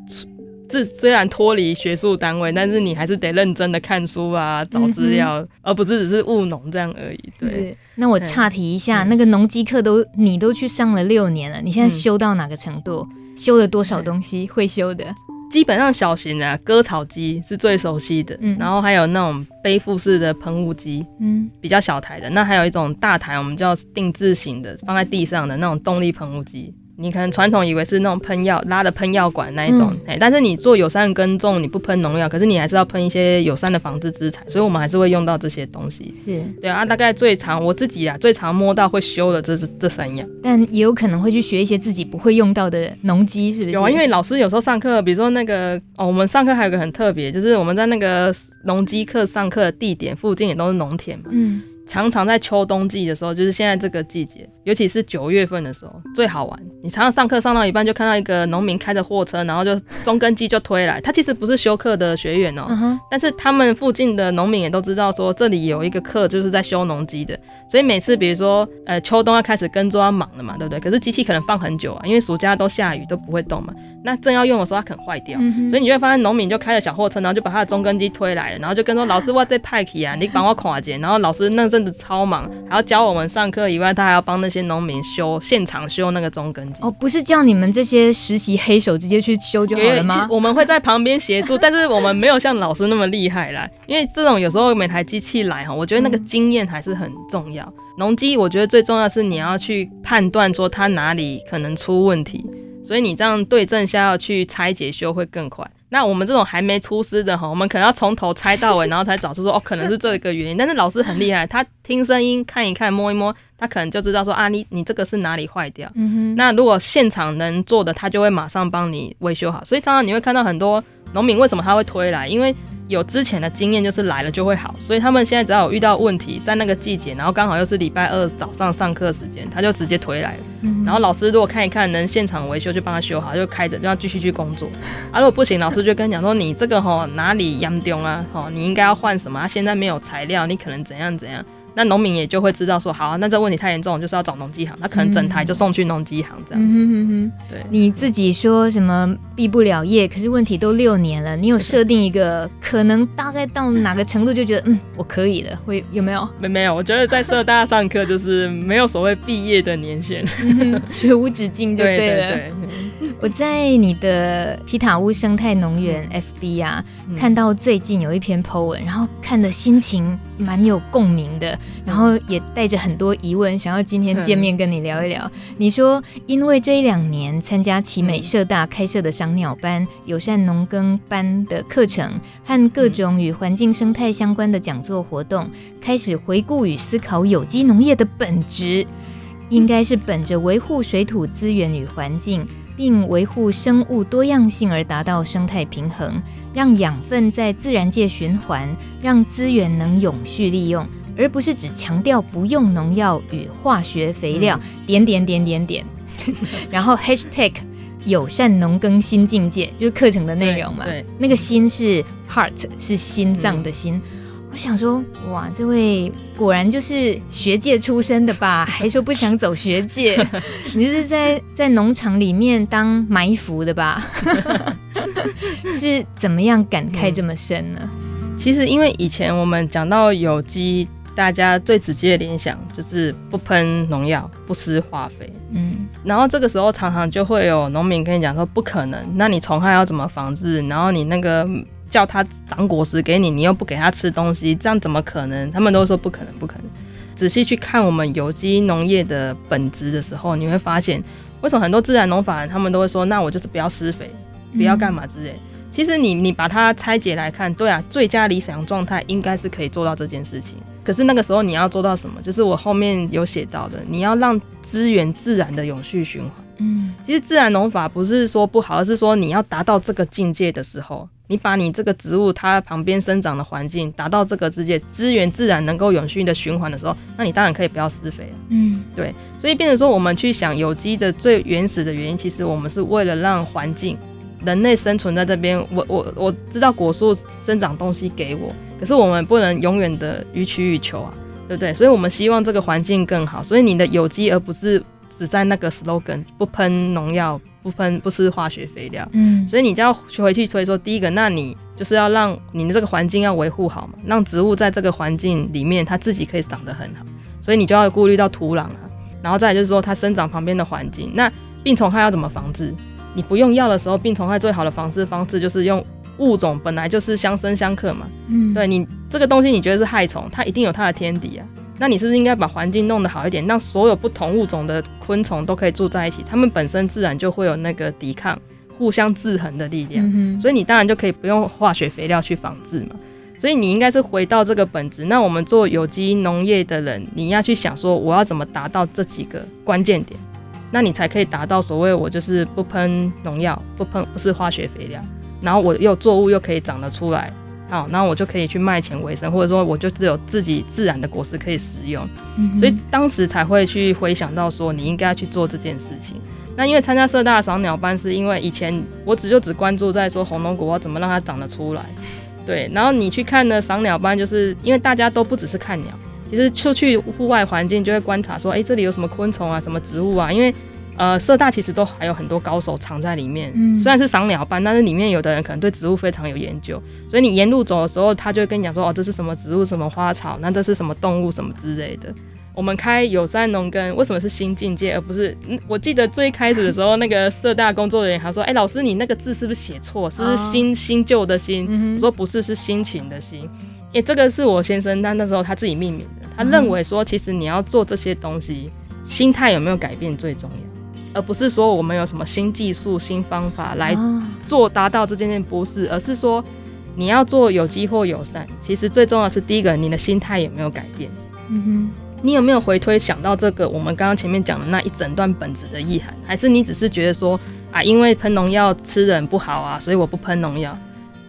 是虽然脱离学术单位，但是你还是得认真的看书啊，找资料，嗯、而不是只是务农这样而已。对，那我岔题一下，嗯、那个农机课都你都去上了六年了，你现在修到哪个程度？嗯、修了多少东西？会修的？基本上小型的割草机是最熟悉的，嗯、然后还有那种背负式的喷雾机，嗯，比较小台的。那还有一种大台，我们叫定制型的，放在地上的那种动力喷雾机。你可能传统以为是那种喷药拉的喷药管那一种，哎、嗯，但是你做友善耕种，你不喷农药，可是你还是要喷一些友善的防治资产，所以我们还是会用到这些东西。是对啊，大概最常我自己啊最常摸到会修的这是这三样，但也有可能会去学一些自己不会用到的农机，是不是？有啊，因为老师有时候上课，比如说那个哦，我们上课还有个很特别，就是我们在那个农机课上课的地点附近也都是农田嘛，嗯。常常在秋冬季的时候，就是现在这个季节，尤其是九月份的时候最好玩。你常常上课上到一半，就看到一个农民开着货车，然后就中耕机就推来。他其实不是修课的学员哦、喔，uh huh. 但是他们附近的农民也都知道说这里有一个课就是在修农机的，所以每次比如说呃秋冬要开始耕作要忙了嘛，对不对？可是机器可能放很久啊，因为暑假都下雨都不会动嘛。那正要用的时候，它可能坏掉，所以你会发现农民就开着小货车，然后就把他的中耕机推来了，然后就跟说：“老师，我在派去啊，你帮我看一下。”然后老师那阵子超忙，还要教我们上课以外，他还要帮那些农民修现场修那个中耕机。哦，不是叫你们这些实习黑手直接去修就好了吗？我们会在旁边协助，但是我们没有像老师那么厉害啦。因为这种有时候每台机器来哈，我觉得那个经验还是很重要。农机我觉得最重要是你要去判断说它哪里可能出问题。所以你这样对症下药去拆解修会更快。那我们这种还没出师的哈，我们可能要从头猜到尾，然后才找出说哦，可能是这个原因。但是老师很厉害，他听声音看一看摸一摸，他可能就知道说啊，你你这个是哪里坏掉。嗯哼。那如果现场能做的，他就会马上帮你维修好。所以常常你会看到很多农民为什么他会推来，因为。有之前的经验，就是来了就会好，所以他们现在只要有遇到问题，在那个季节，然后刚好又是礼拜二早上上课时间，他就直接推来了。嗯、然后老师如果看一看能现场维修，就帮他修好，就开着，让他继续去工作。啊，如果不行，老师就跟你讲说，你这个吼哪里严重啊？吼，你应该要换什么？啊，现在没有材料，你可能怎样怎样。那农民也就会知道说，好，啊那这问题太严重，就是要找农机行，那可能整台就送去农机行这样子。嗯哼对，你自己说什么毕不了业，可是问题都六年了，你有设定一个可能大概到哪个程度就觉得嗯我可以了，会有没有？没没有，我觉得在社大上课就是没有所谓毕业的年限，学无止境就对了。对对对我在你的皮塔屋生态农园 FB 啊，嗯、看到最近有一篇 po 文，然后看的心情蛮有共鸣的，然后也带着很多疑问，想要今天见面跟你聊一聊。嗯、你说，因为这一两年参加奇美社大开设的赏鸟班、友善农耕班的课程和各种与环境生态相关的讲座活动，开始回顾与思考有机农业的本质，应该是本着维护水土资源与环境。并维护生物多样性而达到生态平衡，让养分在自然界循环，让资源能永续利用，而不是只强调不用农药与化学肥料。嗯、点点点点点，然后 hashtag 友善农耕新境界就是课程的内容嘛？对，对那个心是 heart 是心脏的心。嗯我想说，哇，这位果然就是学界出身的吧？还说不想走学界，你是在在农场里面当埋伏的吧？是怎么样感慨这么深呢？嗯，其实，因为以前我们讲到有机，大家最直接的联想就是不喷农药、不施化肥。嗯，然后这个时候常常就会有农民跟你讲说，不可能，那你虫害要怎么防治？然后你那个。叫它长果实给你，你又不给它吃东西，这样怎么可能？他们都说不可能，不可能。仔细去看我们有机农业的本质的时候，你会发现，为什么很多自然农法人他们都会说，那我就是不要施肥，不要干嘛之类。嗯、其实你你把它拆解来看，对啊，最佳理想状态应该是可以做到这件事情。可是那个时候你要做到什么？就是我后面有写到的，你要让资源自然的永续循环。嗯，其实自然农法不是说不好，而是说你要达到这个境界的时候。你把你这个植物它旁边生长的环境达到这个世界资源自然能够永续的循环的时候，那你当然可以不要施肥了。嗯，对，所以变成说我们去想有机的最原始的原因，其实我们是为了让环境人类生存在这边。我我我知道果树生长东西给我，可是我们不能永远的予取予求啊，对不对？所以我们希望这个环境更好。所以你的有机而不是只在那个 slogan 不喷农药。不喷不施化学肥料，嗯，所以你就要回去推说，第一个，那你就是要让你的这个环境要维护好嘛，让植物在这个环境里面它自己可以长得很好，所以你就要顾虑到土壤啊，然后再来就是说它生长旁边的环境，那病虫害要怎么防治？你不用药的时候，病虫害最好的防治方式就是用物种本来就是相生相克嘛，嗯，对你这个东西你觉得是害虫，它一定有它的天敌啊。那你是不是应该把环境弄得好一点，让所有不同物种的昆虫都可以住在一起？它们本身自然就会有那个抵抗、互相制衡的力量。嗯。所以你当然就可以不用化学肥料去防治嘛。所以你应该是回到这个本质。那我们做有机农业的人，你要去想说，我要怎么达到这几个关键点，那你才可以达到所谓我就是不喷农药、不喷不是化学肥料，然后我又作物又可以长得出来。好，那我就可以去卖钱为生，或者说我就只有自己自然的果实可以食用，嗯、所以当时才会去回想到说你应该要去做这件事情。那因为参加社大赏鸟班，是因为以前我只就只关注在说红龙果要怎么让它长得出来，对。然后你去看呢赏鸟班，就是因为大家都不只是看鸟，其实出去户外环境就会观察说，哎、欸，这里有什么昆虫啊，什么植物啊，因为。呃，社大其实都还有很多高手藏在里面。嗯，虽然是赏鸟班，但是里面有的人可能对植物非常有研究，所以你沿路走的时候，他就会跟你讲说，哦，这是什么植物、什么花草，那这是什么动物、什么之类的。我们开友善农耕，为什么是新境界，而不是？嗯，我记得最开始的时候，那个社大工作人员还说，哎、欸，老师，你那个字是不是写错？是不是新新旧的新？我说不是，是心情的心。哎、欸，这个是我先生，但那时候他自己命名的。他认为说，其实你要做这些东西，心态有没有改变最重要。而不是说我们有什么新技术、新方法来做达到这件事，不是，而是说你要做有机或友善，其实最重要的是第一个，你的心态有没有改变？嗯哼，你有没有回推想到这个我们刚刚前面讲的那一整段本质的意涵？还是你只是觉得说啊，因为喷农药吃人不好啊，所以我不喷农药？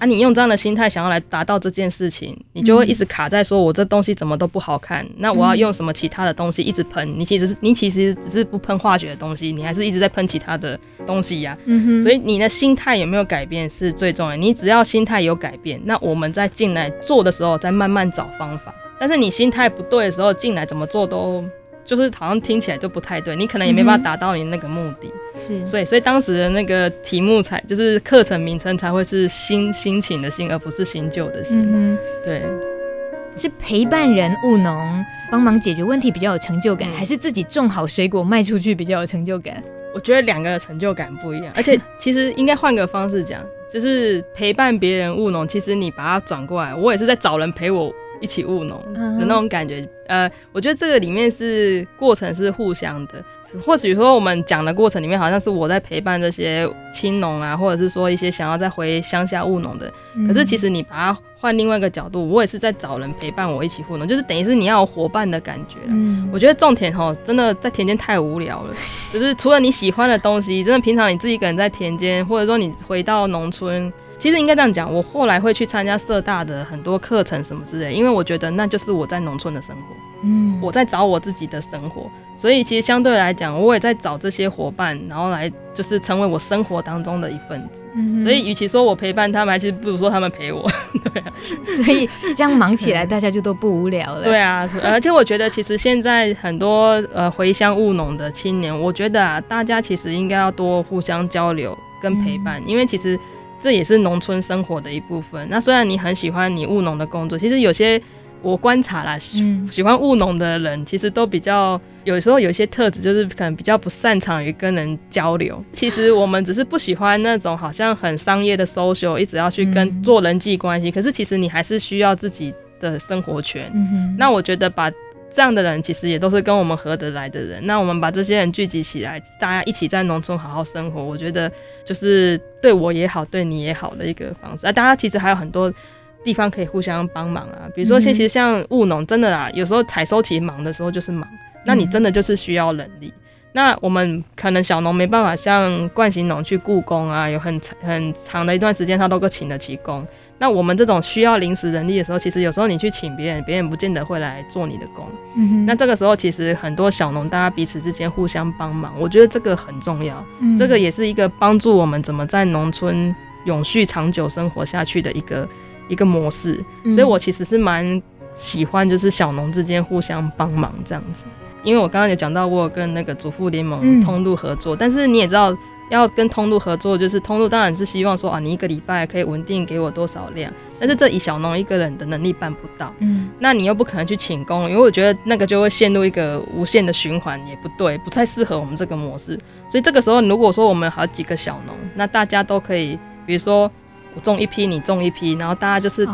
啊，你用这样的心态想要来达到这件事情，你就会一直卡在说，我这东西怎么都不好看。那我要用什么其他的东西一直喷？你其实是你其实只是不喷化学的东西，你还是一直在喷其他的东西呀。嗯哼。所以你的心态有没有改变是最重要的。你只要心态有改变，那我们在进来做的时候再慢慢找方法。但是你心态不对的时候进来，怎么做都就是好像听起来就不太对，你可能也没办法达到你那个目的。是、嗯，所以所以当时的那个题目才就是课程名称才会是新新请的新，而不是新旧的新。嗯、对，是陪伴人务农，帮忙解决问题比较有成就感，嗯、还是自己种好水果卖出去比较有成就感？我觉得两个的成就感不一样，而且其实应该换个方式讲，就是陪伴别人务农，其实你把它转过来，我也是在找人陪我一起务农的那种感觉。呃，我觉得这个里面是过程是互相的，或许说我们讲的过程里面好像是我在陪伴这些青农啊，或者是说一些想要再回乡下务农的，可是其实你把它。换另外一个角度，我也是在找人陪伴我一起务农，就是等于是你要有伙伴的感觉。嗯，我觉得种田吼，真的在田间太无聊了。就是除了你喜欢的东西，真的平常你自己一个人在田间，或者说你回到农村，其实应该这样讲。我后来会去参加社大的很多课程什么之类，因为我觉得那就是我在农村的生活。嗯，我在找我自己的生活。所以其实相对来讲，我也在找这些伙伴，然后来就是成为我生活当中的一份子。嗯、所以与其说我陪伴他们，还其实不如说他们陪我。对啊，所以这样忙起来，大家就都不无聊了。对啊，而且我觉得其实现在很多呃回乡务农的青年，我觉得啊，大家其实应该要多互相交流跟陪伴，嗯、因为其实这也是农村生活的一部分。那虽然你很喜欢你务农的工作，其实有些。我观察啦，喜喜欢务农的人，其实都比较有时候有一些特质，就是可能比较不擅长于跟人交流。其实我们只是不喜欢那种好像很商业的 social，一直要去跟做人际关系。可是其实你还是需要自己的生活圈。那我觉得把这样的人，其实也都是跟我们合得来的人。那我们把这些人聚集起来，大家一起在农村好好生活，我觉得就是对我也好，对你也好的一个方式。啊，大家其实还有很多。地方可以互相帮忙啊，比如说，其实像务农，真的啦，有时候采收期忙的时候就是忙，那你真的就是需要人力。那我们可能小农没办法像冠行农去雇工啊，有很长很长的一段时间他都够请得起工。那我们这种需要临时人力的时候，其实有时候你去请别人，别人不见得会来做你的工。那这个时候，其实很多小农大家彼此之间互相帮忙，我觉得这个很重要。嗯。这个也是一个帮助我们怎么在农村永续长久生活下去的一个。一个模式，所以我其实是蛮喜欢，就是小农之间互相帮忙这样子。因为我刚刚有讲到过跟那个主妇联盟通路合作，嗯、但是你也知道，要跟通路合作，就是通路当然是希望说啊，你一个礼拜可以稳定给我多少量，但是这以小农一个人的能力办不到。嗯，那你又不可能去请工，因为我觉得那个就会陷入一个无限的循环，也不对，不太适合我们这个模式。所以这个时候，如果说我们好几个小农，那大家都可以，比如说。我种一批，你种一批，然后大家就是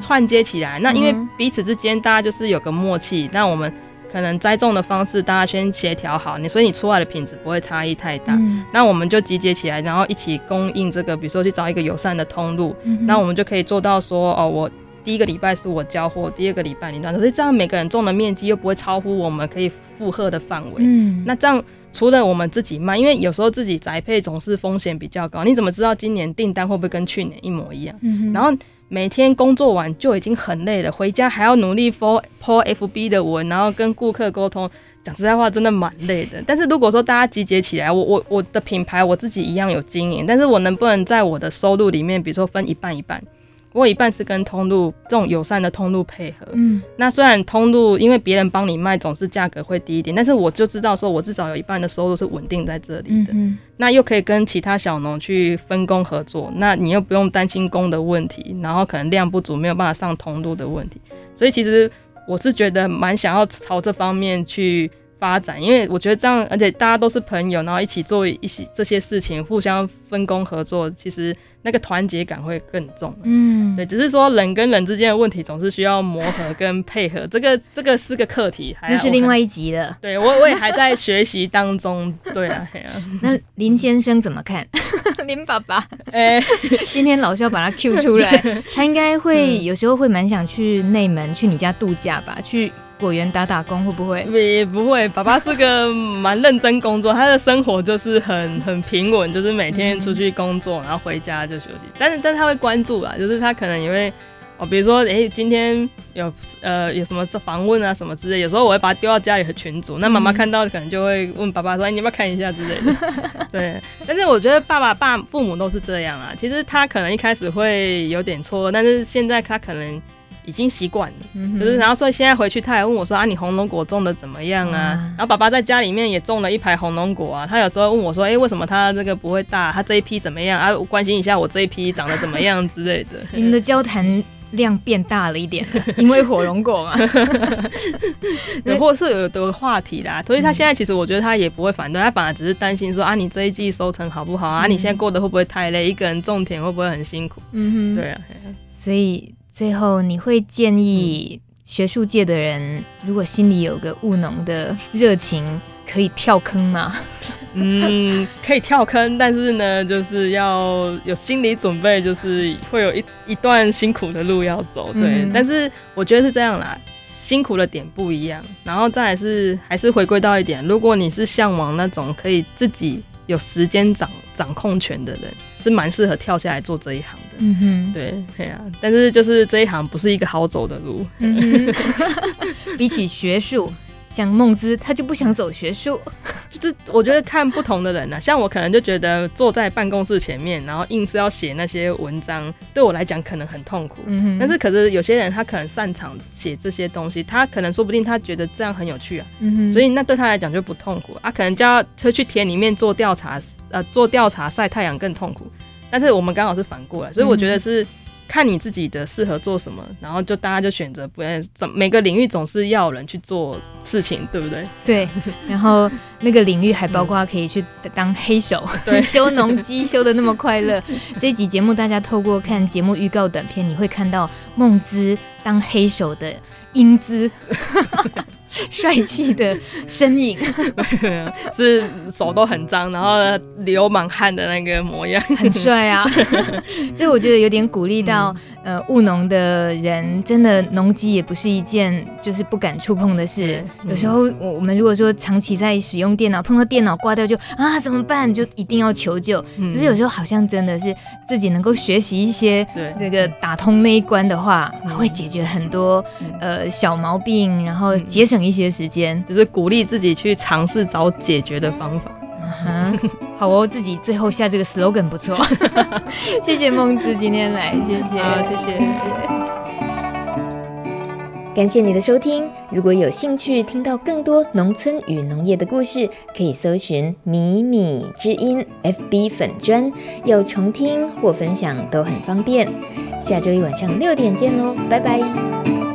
串接起来。Oh. 那因为彼此之间大家就是有个默契，那我们可能栽种的方式大家先协调好，你所以你出来的品质不会差异太大。嗯、那我们就集结起来，然后一起供应这个，比如说去找一个友善的通路，嗯、那我们就可以做到说，哦，我第一个礼拜是我交货，第二个礼拜你端，所以这样每个人种的面积又不会超乎我们可以负荷的范围。嗯，那这样。除了我们自己卖，因为有时候自己宅配总是风险比较高。你怎么知道今年订单会不会跟去年一模一样？嗯、然后每天工作完就已经很累了，回家还要努力 po FB 的文，然后跟顾客沟通。讲实在话，真的蛮累的。但是如果说大家集结起来，我我我的品牌我自己一样有经营，但是我能不能在我的收入里面，比如说分一半一半？我一半是跟通路这种友善的通路配合，嗯，那虽然通路因为别人帮你卖总是价格会低一点，但是我就知道说我至少有一半的收入是稳定在这里的，嗯嗯，那又可以跟其他小农去分工合作，那你又不用担心工的问题，然后可能量不足没有办法上通路的问题，所以其实我是觉得蛮想要朝这方面去发展，因为我觉得这样，而且大家都是朋友，然后一起做一些这些事情，互相分工合作，其实。那个团结感会更重，嗯，对，只是说人跟人之间的问题总是需要磨合跟配合，这个这个是个课题，还那是另外一集了。对我我也还在学习当中，对啊，对啊。那林先生怎么看？林爸爸，哎、欸，今天老萧把他 Q 出来，他应该会有时候会蛮想去内门去你家度假吧？去。果园打打工会不会？也不会。爸爸是个蛮认真工作，他的生活就是很很平稳，就是每天出去工作，然后回家就休息。但是，但是他会关注啦，就是他可能也会哦，比如说，哎、欸，今天有呃有什么访问啊什么之类，有时候我会把他丢到家里的群组，那妈妈看到可能就会问爸爸说：“哎、欸，你要不要看一下之类的。”对。但是我觉得爸爸爸父母都是这样啊。其实他可能一开始会有点错，但是现在他可能。已经习惯了，嗯、就是然后所以现在回去，他还问我说啊，你红龙果种的怎么样啊？然后爸爸在家里面也种了一排红龙果啊，他有时候问我说，哎、欸，为什么他这个不会大？他这一批怎么样啊？我关心一下我这一批长得怎么样之类的。你们的交谈量变大了一点，因为火龙果嘛，对，或是有的话题啦，所以他现在其实我觉得他也不会反对，他反而只是担心说啊，你这一季收成好不好啊？嗯、你现在过得会不会太累？一个人种田会不会很辛苦？嗯哼，对啊，所以最后你会建议学术界的人，如果心里有个务农的热情。可以跳坑吗？嗯，可以跳坑，但是呢，就是要有心理准备，就是会有一一段辛苦的路要走。对，嗯、但是我觉得是这样啦，辛苦的点不一样。然后再来是还是回归到一点，如果你是向往那种可以自己有时间掌掌控权的人，是蛮适合跳下来做这一行的。嗯哼，对，对啊。但是就是这一行不是一个好走的路，嗯、比起学术。像梦之，他就不想走学术，就是我觉得看不同的人呢、啊，像我可能就觉得坐在办公室前面，然后硬是要写那些文章，对我来讲可能很痛苦。但是可是有些人他可能擅长写这些东西，他可能说不定他觉得这样很有趣啊。所以那对他来讲就不痛苦啊，可能叫他去田里面做调查，呃，做调查晒太阳更痛苦。但是我们刚好是反过来，所以我觉得是。看你自己的适合做什么，然后就大家就选择不要总每个领域总是要有人去做事情，对不对？对。然后那个领域还包括可以去当黑手，对，修农机修的那么快乐。这一集节目大家透过看节目预告短片，你会看到梦姿当黑手的英姿。帅气的身影，是手都很脏，然后流满汗的那个模样，很帅啊！所以我觉得有点鼓励到，呃，务农的人，真的农机也不是一件就是不敢触碰的事。有时候我我们如果说长期在使用电脑，碰到电脑挂掉就啊怎么办？就一定要求救。可是有时候好像真的是自己能够学习一些，这个打通那一关的话，会解决很多呃小毛病，然后节省。一些时间，就是鼓励自己去尝试找解决的方法。Uh. 好哦，自己最后下这个 slogan 不错。谢谢孟子今天来，谢谢，好谢谢，谢谢。感谢你的收听。如果有兴趣听到更多农村与农业的故事，可以搜寻“米米之音 ”FB 粉砖，要重听或分享都很方便。下周一晚上六点见喽，拜拜。